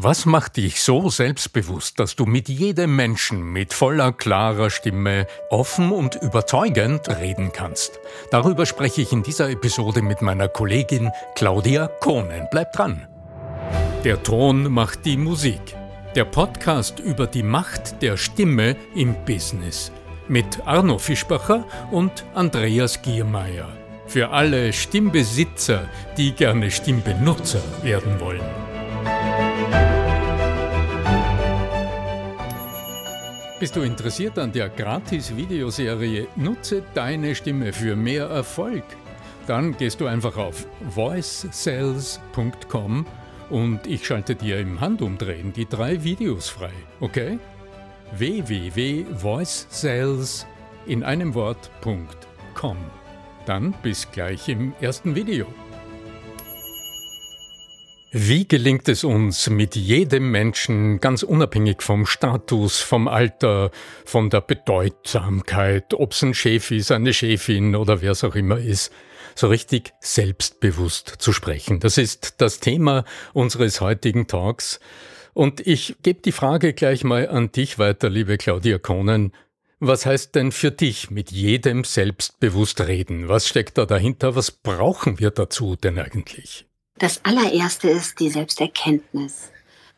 Was macht dich so selbstbewusst, dass du mit jedem Menschen mit voller klarer Stimme offen und überzeugend reden kannst? Darüber spreche ich in dieser Episode mit meiner Kollegin Claudia Kohnen. Bleib dran. Der Ton macht die Musik. Der Podcast über die Macht der Stimme im Business. Mit Arno Fischbacher und Andreas Giermeier. Für alle Stimmbesitzer, die gerne Stimmbenutzer werden wollen. Bist du interessiert an der Gratis-Videoserie Nutze deine Stimme für mehr Erfolg? Dann gehst du einfach auf voicesales.com und ich schalte dir im Handumdrehen die drei Videos frei, okay? www.voicesales in einem Wort.com. Dann bis gleich im ersten Video. Wie gelingt es uns, mit jedem Menschen, ganz unabhängig vom Status, vom Alter, von der Bedeutsamkeit, ob es ein Chef ist, eine Chefin oder wer es auch immer ist, so richtig selbstbewusst zu sprechen? Das ist das Thema unseres heutigen Talks. Und ich gebe die Frage gleich mal an dich weiter, liebe Claudia Kohnen. Was heißt denn für dich mit jedem selbstbewusst reden? Was steckt da dahinter? Was brauchen wir dazu denn eigentlich? Das allererste ist die Selbsterkenntnis.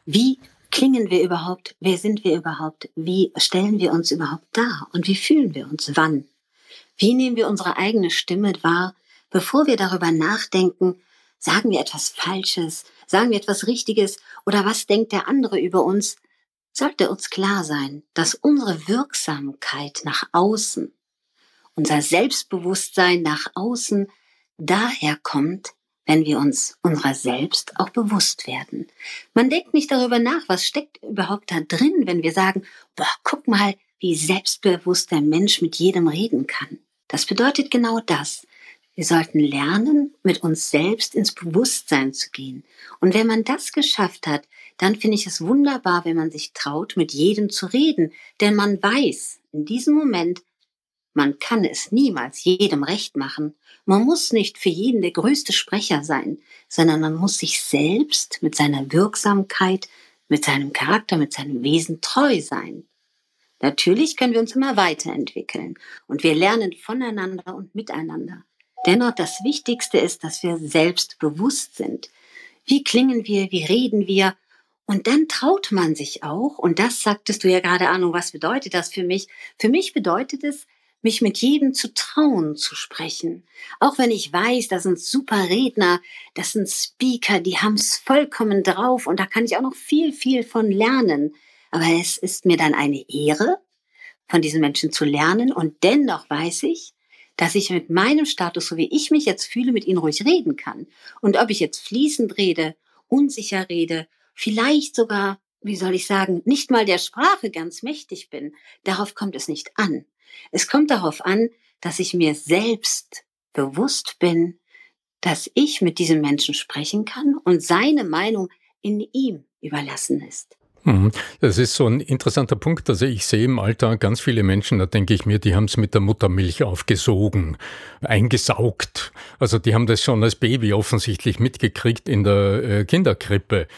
Wie klingen wir überhaupt? Wer sind wir überhaupt? Wie stellen wir uns überhaupt dar? Und wie fühlen wir uns wann? Wie nehmen wir unsere eigene Stimme wahr, bevor wir darüber nachdenken, sagen wir etwas Falsches, sagen wir etwas Richtiges oder was denkt der andere über uns? Sollte uns klar sein, dass unsere Wirksamkeit nach außen, unser Selbstbewusstsein nach außen daher kommt, wenn wir uns unserer selbst auch bewusst werden. Man denkt nicht darüber nach, was steckt überhaupt da drin, wenn wir sagen, boah, guck mal, wie selbstbewusst der Mensch mit jedem reden kann. Das bedeutet genau das. Wir sollten lernen, mit uns selbst ins Bewusstsein zu gehen. Und wenn man das geschafft hat, dann finde ich es wunderbar, wenn man sich traut, mit jedem zu reden. Denn man weiß in diesem Moment, man kann es niemals jedem recht machen. Man muss nicht für jeden der größte Sprecher sein, sondern man muss sich selbst mit seiner Wirksamkeit, mit seinem Charakter, mit seinem Wesen treu sein. Natürlich können wir uns immer weiterentwickeln und wir lernen voneinander und miteinander. Dennoch das Wichtigste ist, dass wir selbstbewusst sind. Wie klingen wir, wie reden wir? Und dann traut man sich auch, und das sagtest du ja gerade, Ahnung, was bedeutet das für mich? Für mich bedeutet es, mich mit jedem zu trauen zu sprechen. Auch wenn ich weiß, das sind super Redner, das sind Speaker, die haben's vollkommen drauf und da kann ich auch noch viel, viel von lernen. Aber es ist mir dann eine Ehre, von diesen Menschen zu lernen und dennoch weiß ich, dass ich mit meinem Status, so wie ich mich jetzt fühle, mit ihnen ruhig reden kann. Und ob ich jetzt fließend rede, unsicher rede, vielleicht sogar, wie soll ich sagen, nicht mal der Sprache ganz mächtig bin, darauf kommt es nicht an. Es kommt darauf an, dass ich mir selbst bewusst bin, dass ich mit diesem Menschen sprechen kann und seine Meinung in ihm überlassen ist. Mhm. Das ist so ein interessanter Punkt. Also ich sehe im Alltag ganz viele Menschen, da denke ich mir, die haben es mit der Muttermilch aufgesogen, eingesaugt. Also die haben das schon als Baby offensichtlich mitgekriegt in der äh, Kinderkrippe.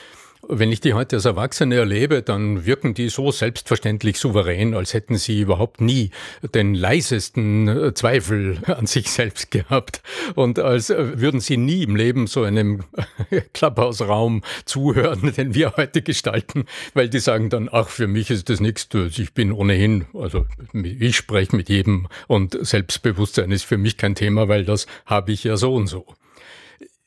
Wenn ich die heute als Erwachsene erlebe, dann wirken die so selbstverständlich souverän, als hätten sie überhaupt nie den leisesten äh, Zweifel an sich selbst gehabt und als äh, würden sie nie im Leben so einem Klapphausraum zuhören, den wir heute gestalten, weil die sagen dann, ach, für mich ist das nichts, ich bin ohnehin, also ich spreche mit jedem und Selbstbewusstsein ist für mich kein Thema, weil das habe ich ja so und so.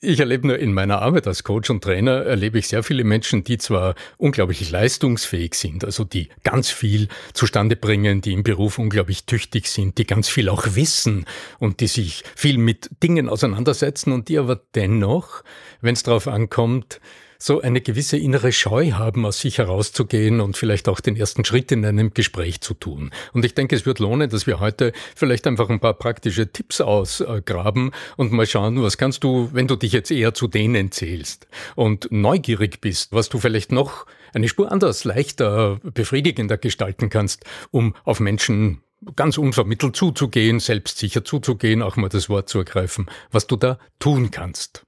Ich erlebe nur in meiner Arbeit als Coach und Trainer, erlebe ich sehr viele Menschen, die zwar unglaublich leistungsfähig sind, also die ganz viel zustande bringen, die im Beruf unglaublich tüchtig sind, die ganz viel auch wissen und die sich viel mit Dingen auseinandersetzen und die aber dennoch, wenn es darauf ankommt, so eine gewisse innere Scheu haben, aus sich herauszugehen und vielleicht auch den ersten Schritt in einem Gespräch zu tun. Und ich denke, es wird lohnen, dass wir heute vielleicht einfach ein paar praktische Tipps ausgraben und mal schauen, was kannst du, wenn du dich jetzt eher zu denen zählst und neugierig bist, was du vielleicht noch eine Spur anders, leichter, befriedigender gestalten kannst, um auf Menschen ganz unvermittelt zuzugehen, selbstsicher zuzugehen, auch mal das Wort zu ergreifen, was du da tun kannst.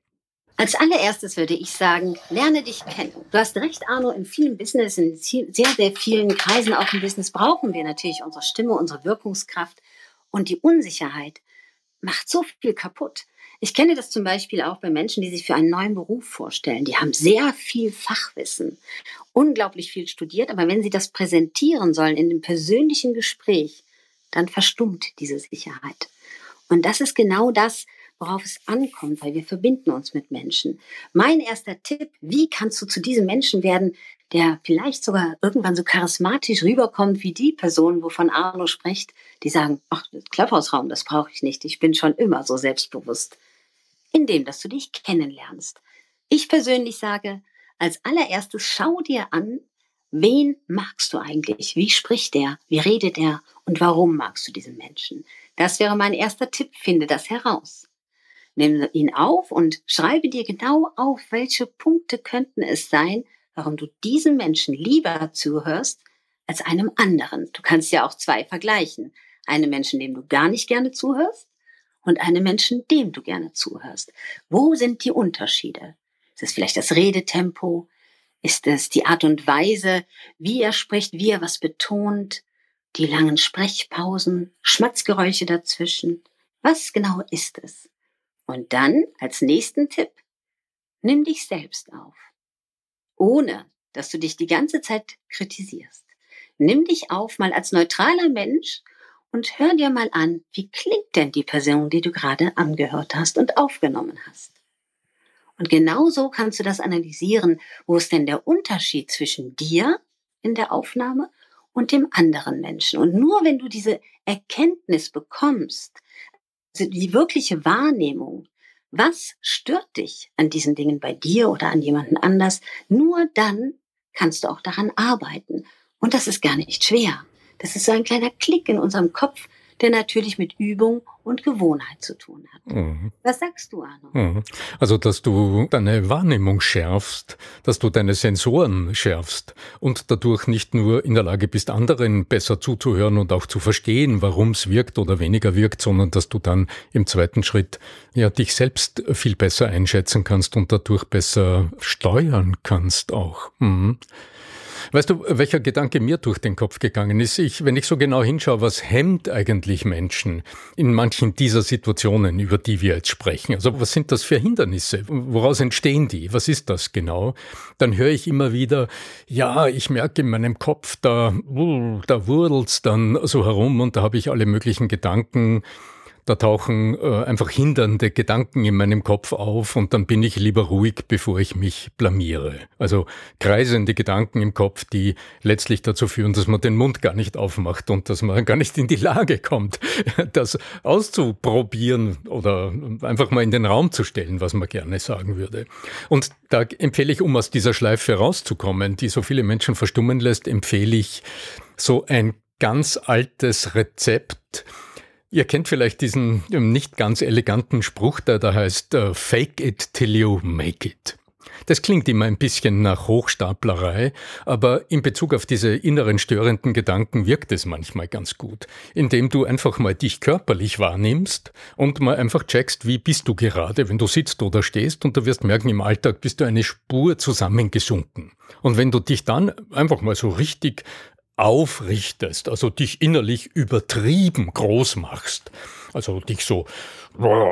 Als allererstes würde ich sagen, lerne dich kennen. Du hast recht, Arno, in vielen Business, in sehr, sehr vielen Kreisen auch im Business brauchen wir natürlich unsere Stimme, unsere Wirkungskraft und die Unsicherheit macht so viel kaputt. Ich kenne das zum Beispiel auch bei Menschen, die sich für einen neuen Beruf vorstellen. Die haben sehr viel Fachwissen, unglaublich viel studiert, aber wenn sie das präsentieren sollen in dem persönlichen Gespräch, dann verstummt diese Sicherheit. Und das ist genau das, worauf es ankommt, weil wir verbinden uns mit Menschen. Mein erster Tipp, wie kannst du zu diesem Menschen werden, der vielleicht sogar irgendwann so charismatisch rüberkommt wie die Person, wovon Arno spricht, die sagen, ach, Klapphausraum, das brauche ich nicht, ich bin schon immer so selbstbewusst. Indem, dass du dich kennenlernst. Ich persönlich sage, als allererstes schau dir an, wen magst du eigentlich? Wie spricht er? Wie redet er? Und warum magst du diesen Menschen? Das wäre mein erster Tipp, finde das heraus. Nimm ihn auf und schreibe dir genau auf, welche Punkte könnten es sein, warum du diesem Menschen lieber zuhörst als einem anderen. Du kannst ja auch zwei vergleichen. Einem Menschen, dem du gar nicht gerne zuhörst und einem Menschen, dem du gerne zuhörst. Wo sind die Unterschiede? Ist es vielleicht das Redetempo? Ist es die Art und Weise, wie er spricht, wie er was betont? Die langen Sprechpausen, Schmatzgeräusche dazwischen? Was genau ist es? Und dann als nächsten Tipp, nimm dich selbst auf, ohne dass du dich die ganze Zeit kritisierst. Nimm dich auf mal als neutraler Mensch und hör dir mal an, wie klingt denn die Person, die du gerade angehört hast und aufgenommen hast. Und genauso kannst du das analysieren, wo ist denn der Unterschied zwischen dir in der Aufnahme und dem anderen Menschen. Und nur wenn du diese Erkenntnis bekommst, die wirkliche Wahrnehmung, was stört dich an diesen Dingen bei dir oder an jemanden anders, nur dann kannst du auch daran arbeiten. Und das ist gar nicht schwer. Das ist so ein kleiner Klick in unserem Kopf, der natürlich mit Übung und Gewohnheit zu tun hat. Mhm. Was sagst du, Arno? Mhm. Also, dass du deine Wahrnehmung schärfst, dass du deine Sensoren schärfst und dadurch nicht nur in der Lage bist, anderen besser zuzuhören und auch zu verstehen, warum es wirkt oder weniger wirkt, sondern dass du dann im zweiten Schritt ja dich selbst viel besser einschätzen kannst und dadurch besser steuern kannst auch. Mhm. Weißt du, welcher Gedanke mir durch den Kopf gegangen ist? Ich, wenn ich so genau hinschaue, was hemmt eigentlich Menschen in manchen dieser Situationen, über die wir jetzt sprechen? Also was sind das für Hindernisse? Woraus entstehen die? Was ist das genau? Dann höre ich immer wieder, ja, ich merke in meinem Kopf, da, da wurdelt's dann so herum und da habe ich alle möglichen Gedanken da tauchen äh, einfach hindernde Gedanken in meinem Kopf auf und dann bin ich lieber ruhig, bevor ich mich blamiere. Also kreisende Gedanken im Kopf, die letztlich dazu führen, dass man den Mund gar nicht aufmacht und dass man gar nicht in die Lage kommt, das auszuprobieren oder einfach mal in den Raum zu stellen, was man gerne sagen würde. Und da empfehle ich, um aus dieser Schleife rauszukommen, die so viele Menschen verstummen lässt, empfehle ich so ein ganz altes Rezept, Ihr kennt vielleicht diesen ähm, nicht ganz eleganten Spruch, der da heißt uh, Fake it till you make it. Das klingt immer ein bisschen nach Hochstaplerei, aber in Bezug auf diese inneren störenden Gedanken wirkt es manchmal ganz gut, indem du einfach mal dich körperlich wahrnimmst und mal einfach checkst, wie bist du gerade, wenn du sitzt oder stehst und du wirst merken, im Alltag bist du eine Spur zusammengesunken. Und wenn du dich dann einfach mal so richtig aufrichtest, also dich innerlich übertrieben groß machst, also dich so,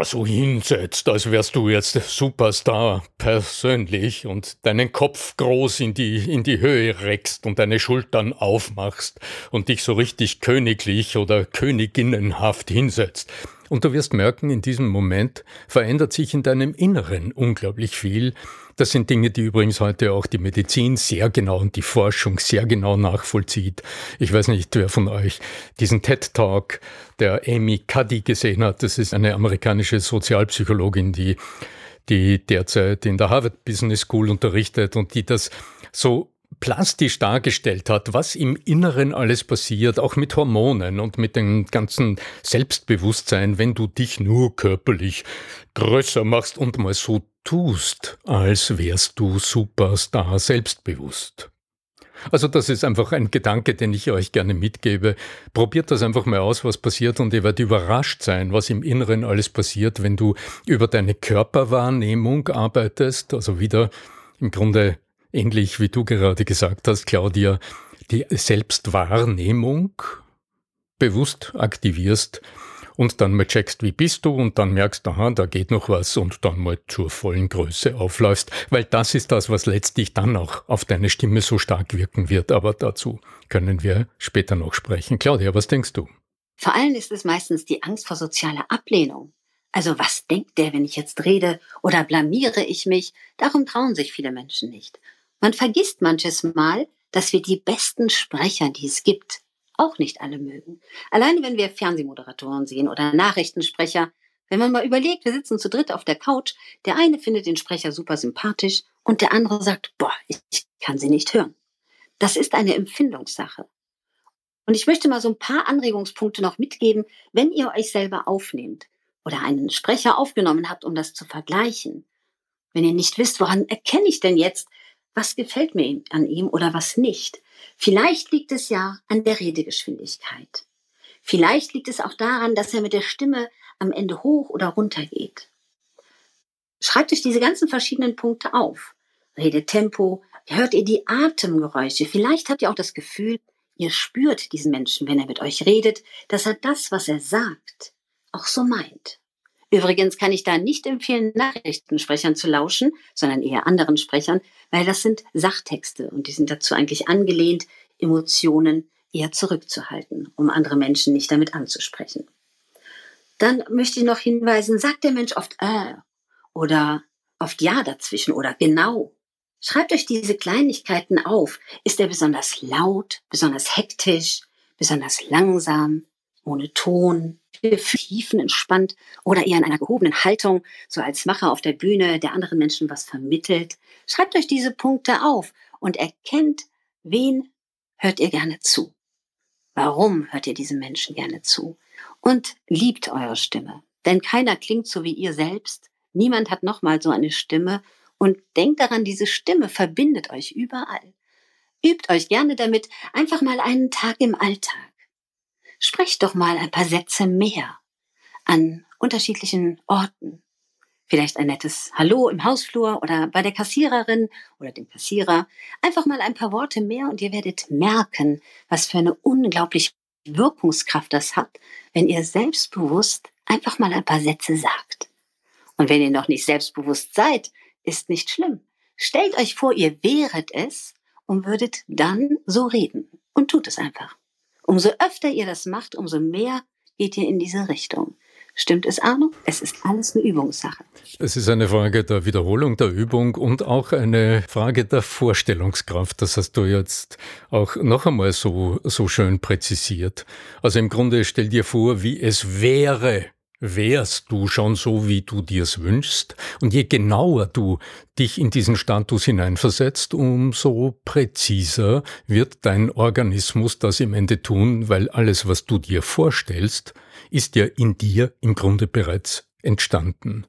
so hinsetzt, als wärst du jetzt Superstar persönlich und deinen Kopf groß in die, in die Höhe reckst und deine Schultern aufmachst und dich so richtig königlich oder königinnenhaft hinsetzt. Und du wirst merken, in diesem Moment verändert sich in deinem Inneren unglaublich viel das sind Dinge, die übrigens heute auch die Medizin sehr genau und die Forschung sehr genau nachvollzieht. Ich weiß nicht, wer von euch diesen TED Talk der Amy Cuddy gesehen hat. Das ist eine amerikanische Sozialpsychologin, die die derzeit in der Harvard Business School unterrichtet und die das so plastisch dargestellt hat, was im Inneren alles passiert, auch mit Hormonen und mit dem ganzen Selbstbewusstsein, wenn du dich nur körperlich größer machst und mal so tust, als wärst du Superstar selbstbewusst. Also das ist einfach ein Gedanke, den ich euch gerne mitgebe. Probiert das einfach mal aus, was passiert und ihr werdet überrascht sein, was im Inneren alles passiert, wenn du über deine Körperwahrnehmung arbeitest. Also wieder im Grunde ähnlich wie du gerade gesagt hast, Claudia, die Selbstwahrnehmung bewusst aktivierst und dann mal checkst, wie bist du und dann merkst, aha, da geht noch was und dann mal zur vollen Größe aufläufst, weil das ist das, was letztlich dann auch auf deine Stimme so stark wirken wird. Aber dazu können wir später noch sprechen. Claudia, was denkst du? Vor allem ist es meistens die Angst vor sozialer Ablehnung. Also was denkt der, wenn ich jetzt rede oder blamiere ich mich? Darum trauen sich viele Menschen nicht. Man vergisst manches Mal, dass wir die besten Sprecher, die es gibt, auch nicht alle mögen. Alleine wenn wir Fernsehmoderatoren sehen oder Nachrichtensprecher, wenn man mal überlegt, wir sitzen zu dritt auf der Couch, der eine findet den Sprecher super sympathisch und der andere sagt, boah, ich kann sie nicht hören. Das ist eine Empfindungssache. Und ich möchte mal so ein paar Anregungspunkte noch mitgeben, wenn ihr euch selber aufnehmt oder einen Sprecher aufgenommen habt, um das zu vergleichen. Wenn ihr nicht wisst, woran erkenne ich denn jetzt, was gefällt mir an ihm oder was nicht, Vielleicht liegt es ja an der Redegeschwindigkeit. Vielleicht liegt es auch daran, dass er mit der Stimme am Ende hoch oder runter geht. Schreibt euch diese ganzen verschiedenen Punkte auf. Redetempo, hört ihr die Atemgeräusche. Vielleicht habt ihr auch das Gefühl, ihr spürt diesen Menschen, wenn er mit euch redet, dass er das, was er sagt, auch so meint. Übrigens kann ich da nicht empfehlen, Nachrichtensprechern zu lauschen, sondern eher anderen Sprechern, weil das sind Sachtexte und die sind dazu eigentlich angelehnt, Emotionen eher zurückzuhalten, um andere Menschen nicht damit anzusprechen. Dann möchte ich noch hinweisen, sagt der Mensch oft äh oder oft ja dazwischen oder genau. Schreibt euch diese Kleinigkeiten auf. Ist er besonders laut, besonders hektisch, besonders langsam, monoton, tiefenentspannt oder eher in einer gehobenen Haltung, so als Macher auf der Bühne, der anderen Menschen was vermittelt. Schreibt euch diese Punkte auf und erkennt, wen hört ihr gerne zu. Warum hört ihr diesem Menschen gerne zu? Und liebt eure Stimme. Denn keiner klingt so wie ihr selbst. Niemand hat nochmal so eine Stimme. Und denkt daran, diese Stimme verbindet euch überall. Übt euch gerne damit einfach mal einen Tag im Alltag. Sprecht doch mal ein paar Sätze mehr an unterschiedlichen Orten. Vielleicht ein nettes Hallo im Hausflur oder bei der Kassiererin oder dem Kassierer. Einfach mal ein paar Worte mehr und ihr werdet merken, was für eine unglaubliche Wirkungskraft das hat, wenn ihr selbstbewusst einfach mal ein paar Sätze sagt. Und wenn ihr noch nicht selbstbewusst seid, ist nicht schlimm. Stellt euch vor, ihr wäret es und würdet dann so reden. Und tut es einfach. Umso öfter ihr das macht, umso mehr geht ihr in diese Richtung. Stimmt es, Arno? Es ist alles eine Übungssache. Es ist eine Frage der Wiederholung, der Übung und auch eine Frage der Vorstellungskraft. Das hast du jetzt auch noch einmal so, so schön präzisiert. Also im Grunde stell dir vor, wie es wäre, wärst du schon so, wie du dir's wünschst. Und je genauer du dich in diesen Status hineinversetzt, umso präziser wird dein Organismus das im Ende tun, weil alles, was du dir vorstellst, ist ja in dir im Grunde bereits entstanden.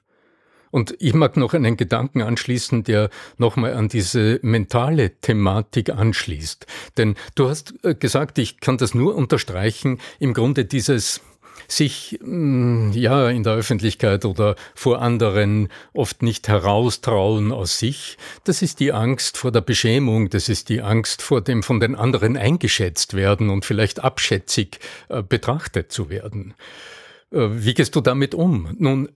Und ich mag noch einen Gedanken anschließen, der nochmal an diese mentale Thematik anschließt. Denn du hast äh, gesagt, ich kann das nur unterstreichen, im Grunde dieses sich mm, ja in der Öffentlichkeit oder vor anderen oft nicht heraustrauen aus sich, das ist die Angst vor der Beschämung, das ist die Angst vor dem von den anderen eingeschätzt werden und vielleicht abschätzig äh, betrachtet zu werden. Äh, wie gehst du damit um? Nun,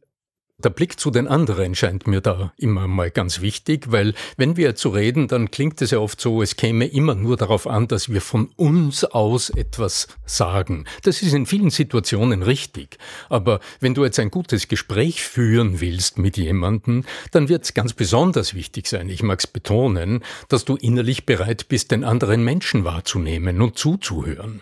der Blick zu den anderen scheint mir da immer mal ganz wichtig, weil wenn wir zu reden, dann klingt es ja oft so, es käme immer nur darauf an, dass wir von uns aus etwas sagen. Das ist in vielen Situationen richtig. Aber wenn du jetzt ein gutes Gespräch führen willst mit jemandem, dann wird es ganz besonders wichtig sein, ich mag es betonen, dass du innerlich bereit bist, den anderen Menschen wahrzunehmen und zuzuhören.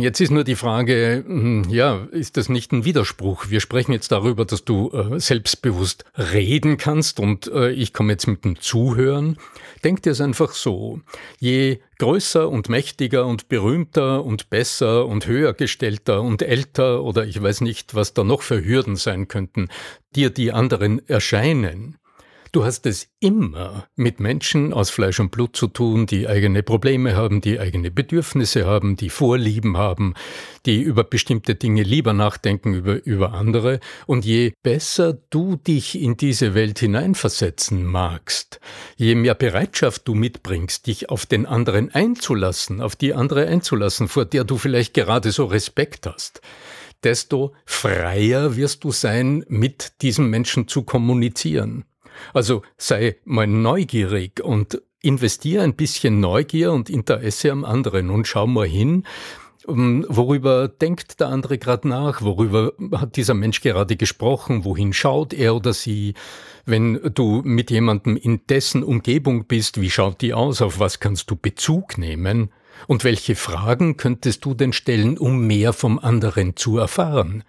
Jetzt ist nur die Frage, hm, ja, ist das nicht ein Widerspruch? Wir sprechen jetzt darüber, dass du äh, selbstbewusst reden kannst und äh, ich komme jetzt mit dem Zuhören. Denk dir es einfach so. Je größer und mächtiger und berühmter und besser und höher gestellter und älter oder ich weiß nicht, was da noch für Hürden sein könnten, dir die anderen erscheinen, Du hast es immer mit Menschen aus Fleisch und Blut zu tun, die eigene Probleme haben, die eigene Bedürfnisse haben, die Vorlieben haben, die über bestimmte Dinge lieber nachdenken über, über andere. Und je besser du dich in diese Welt hineinversetzen magst, je mehr Bereitschaft du mitbringst, dich auf den anderen einzulassen, auf die andere einzulassen, vor der du vielleicht gerade so Respekt hast, desto freier wirst du sein, mit diesem Menschen zu kommunizieren. Also sei mal neugierig und investiere ein bisschen Neugier und Interesse am anderen und schau mal hin, ähm, worüber denkt der andere gerade nach, worüber hat dieser Mensch gerade gesprochen, wohin schaut er oder sie, wenn du mit jemandem in dessen Umgebung bist, wie schaut die aus, auf was kannst du Bezug nehmen? Und welche Fragen könntest du denn stellen, um mehr vom anderen zu erfahren.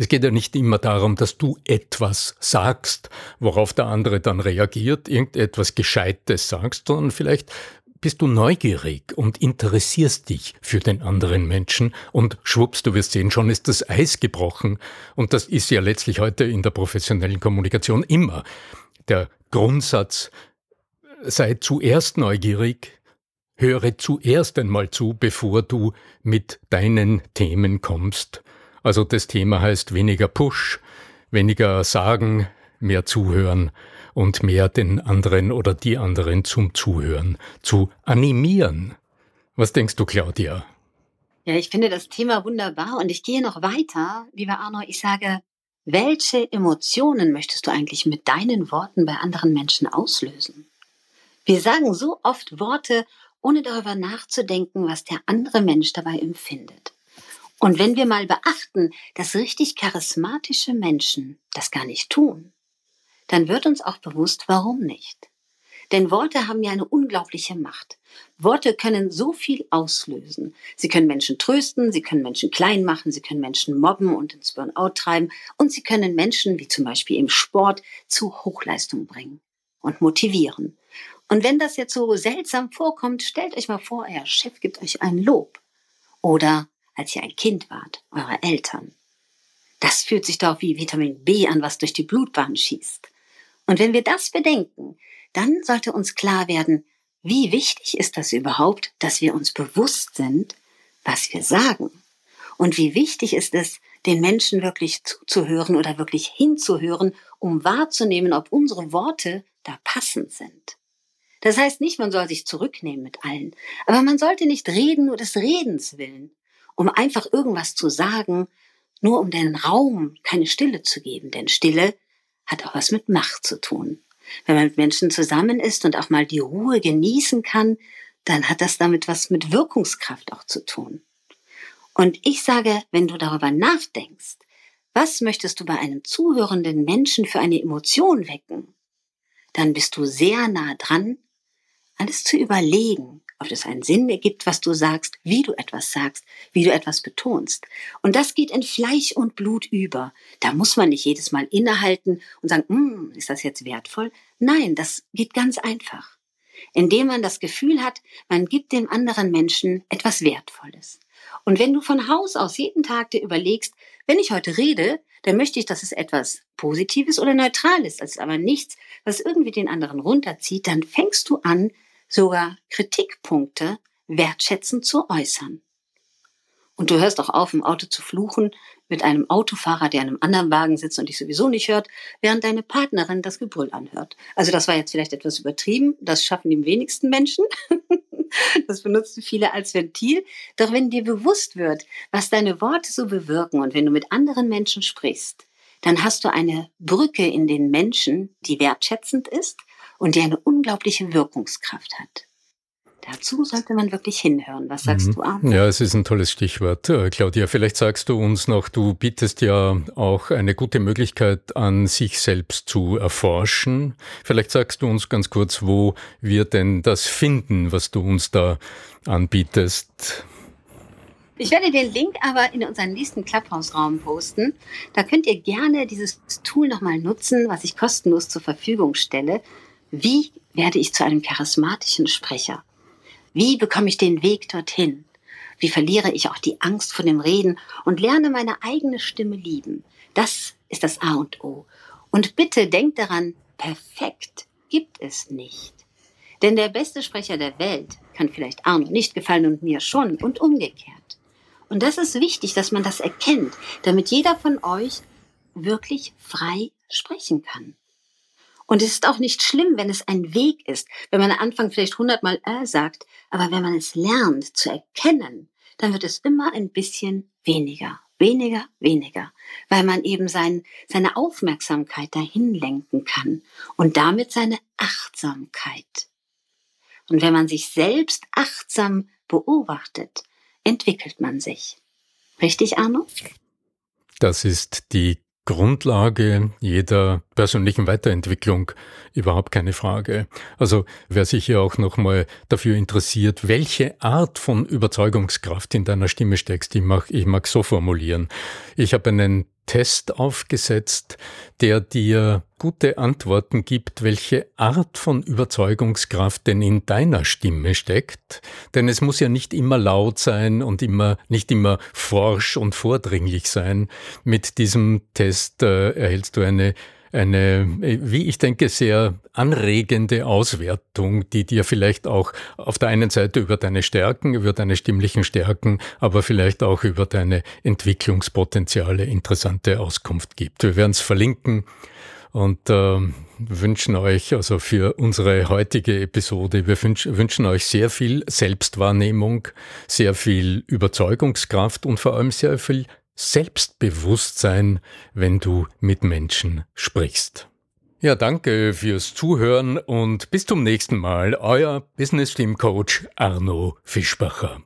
Es geht ja nicht immer darum, dass du etwas sagst, worauf der andere dann reagiert, irgendetwas Gescheites sagst, sondern vielleicht bist du neugierig und interessierst dich für den anderen Menschen und schwupps, du wirst sehen, schon ist das Eis gebrochen. Und das ist ja letztlich heute in der professionellen Kommunikation immer der Grundsatz, sei zuerst neugierig, höre zuerst einmal zu, bevor du mit deinen Themen kommst also das Thema heißt weniger Push, weniger sagen, mehr zuhören und mehr den anderen oder die anderen zum Zuhören zu animieren. Was denkst du, Claudia? Ja, ich finde das Thema wunderbar und ich gehe noch weiter, lieber Arno. Ich sage, welche Emotionen möchtest du eigentlich mit deinen Worten bei anderen Menschen auslösen? Wir sagen so oft Worte, ohne darüber nachzudenken, was der andere Mensch dabei empfindet. Und wenn wir mal beachten, dass richtig charismatische Menschen das gar nicht tun, dann wird uns auch bewusst, warum nicht. Denn Worte haben ja eine unglaubliche Macht. Worte können so viel auslösen. Sie können Menschen trösten, sie können Menschen klein machen, sie können Menschen mobben und ins Burnout treiben und sie können Menschen, wie zum Beispiel im Sport, zu Hochleistung bringen und motivieren. Und wenn das jetzt so seltsam vorkommt, stellt euch mal vor, euer Chef gibt euch ein Lob. Oder als ihr ein Kind wart, eure Eltern. Das fühlt sich doch wie Vitamin B an, was durch die Blutbahn schießt. Und wenn wir das bedenken, dann sollte uns klar werden, wie wichtig ist das überhaupt, dass wir uns bewusst sind, was wir sagen. Und wie wichtig ist es, den Menschen wirklich zuzuhören oder wirklich hinzuhören, um wahrzunehmen, ob unsere Worte da passend sind. Das heißt nicht, man soll sich zurücknehmen mit allen, aber man sollte nicht reden nur des Redens willen, um einfach irgendwas zu sagen, nur um den Raum keine Stille zu geben. Denn Stille hat auch was mit Macht zu tun. Wenn man mit Menschen zusammen ist und auch mal die Ruhe genießen kann, dann hat das damit was mit Wirkungskraft auch zu tun. Und ich sage, wenn du darüber nachdenkst, was möchtest du bei einem zuhörenden Menschen für eine Emotion wecken, dann bist du sehr nah dran, alles zu überlegen, ob das einen Sinn ergibt, was du sagst, wie du etwas sagst, wie du etwas betonst. Und das geht in Fleisch und Blut über. Da muss man nicht jedes Mal innehalten und sagen, hm, ist das jetzt wertvoll? Nein, das geht ganz einfach. Indem man das Gefühl hat, man gibt dem anderen Menschen etwas Wertvolles. Und wenn du von Haus aus jeden Tag dir überlegst, wenn ich heute rede, dann möchte ich, dass es etwas Positives oder Neutrales ist, aber nichts, was irgendwie den anderen runterzieht, dann fängst du an, sogar Kritikpunkte wertschätzend zu äußern. Und du hörst auch auf, im Auto zu fluchen mit einem Autofahrer, der in einem anderen Wagen sitzt und dich sowieso nicht hört, während deine Partnerin das Gebrüll anhört. Also das war jetzt vielleicht etwas übertrieben. Das schaffen die wenigsten Menschen. Das benutzen viele als Ventil. Doch wenn dir bewusst wird, was deine Worte so bewirken und wenn du mit anderen Menschen sprichst, dann hast du eine Brücke in den Menschen, die wertschätzend ist, und die eine unglaubliche Wirkungskraft hat. Dazu sollte man wirklich hinhören. Was sagst mhm. du, Arne? Ja, es ist ein tolles Stichwort. Äh, Claudia, vielleicht sagst du uns noch, du bietest ja auch eine gute Möglichkeit an, sich selbst zu erforschen. Vielleicht sagst du uns ganz kurz, wo wir denn das finden, was du uns da anbietest. Ich werde den Link aber in unseren nächsten Clubhouse-Raum posten. Da könnt ihr gerne dieses Tool nochmal nutzen, was ich kostenlos zur Verfügung stelle. Wie werde ich zu einem charismatischen Sprecher? Wie bekomme ich den Weg dorthin? Wie verliere ich auch die Angst vor dem Reden und lerne meine eigene Stimme lieben? Das ist das A und O. Und bitte denkt daran, perfekt gibt es nicht. Denn der beste Sprecher der Welt kann vielleicht Arno nicht gefallen und mir schon und umgekehrt. Und das ist wichtig, dass man das erkennt, damit jeder von euch wirklich frei sprechen kann. Und es ist auch nicht schlimm, wenn es ein Weg ist, wenn man am Anfang vielleicht hundertmal äh sagt, aber wenn man es lernt zu erkennen, dann wird es immer ein bisschen weniger, weniger, weniger, weil man eben sein, seine Aufmerksamkeit dahin lenken kann und damit seine Achtsamkeit. Und wenn man sich selbst achtsam beobachtet, entwickelt man sich. Richtig, Arno? Das ist die Grundlage jeder persönlichen Weiterentwicklung, überhaupt keine Frage. Also wer sich hier auch nochmal dafür interessiert, welche Art von Überzeugungskraft in deiner Stimme steckst, ich mag, ich mag so formulieren. Ich habe einen Test aufgesetzt, der dir gute Antworten gibt, welche Art von Überzeugungskraft denn in deiner Stimme steckt. Denn es muss ja nicht immer laut sein und immer, nicht immer forsch und vordringlich sein. Mit diesem Test äh, erhältst du eine eine, wie ich denke, sehr anregende Auswertung, die dir vielleicht auch auf der einen Seite über deine Stärken, über deine stimmlichen Stärken, aber vielleicht auch über deine Entwicklungspotenziale interessante Auskunft gibt. Wir werden es verlinken und äh, wünschen euch also für unsere heutige Episode, wir wünsch, wünschen euch sehr viel Selbstwahrnehmung, sehr viel Überzeugungskraft und vor allem sehr viel Selbstbewusstsein, wenn du mit Menschen sprichst. Ja, danke fürs Zuhören und bis zum nächsten Mal. Euer Business Team Coach Arno Fischbacher.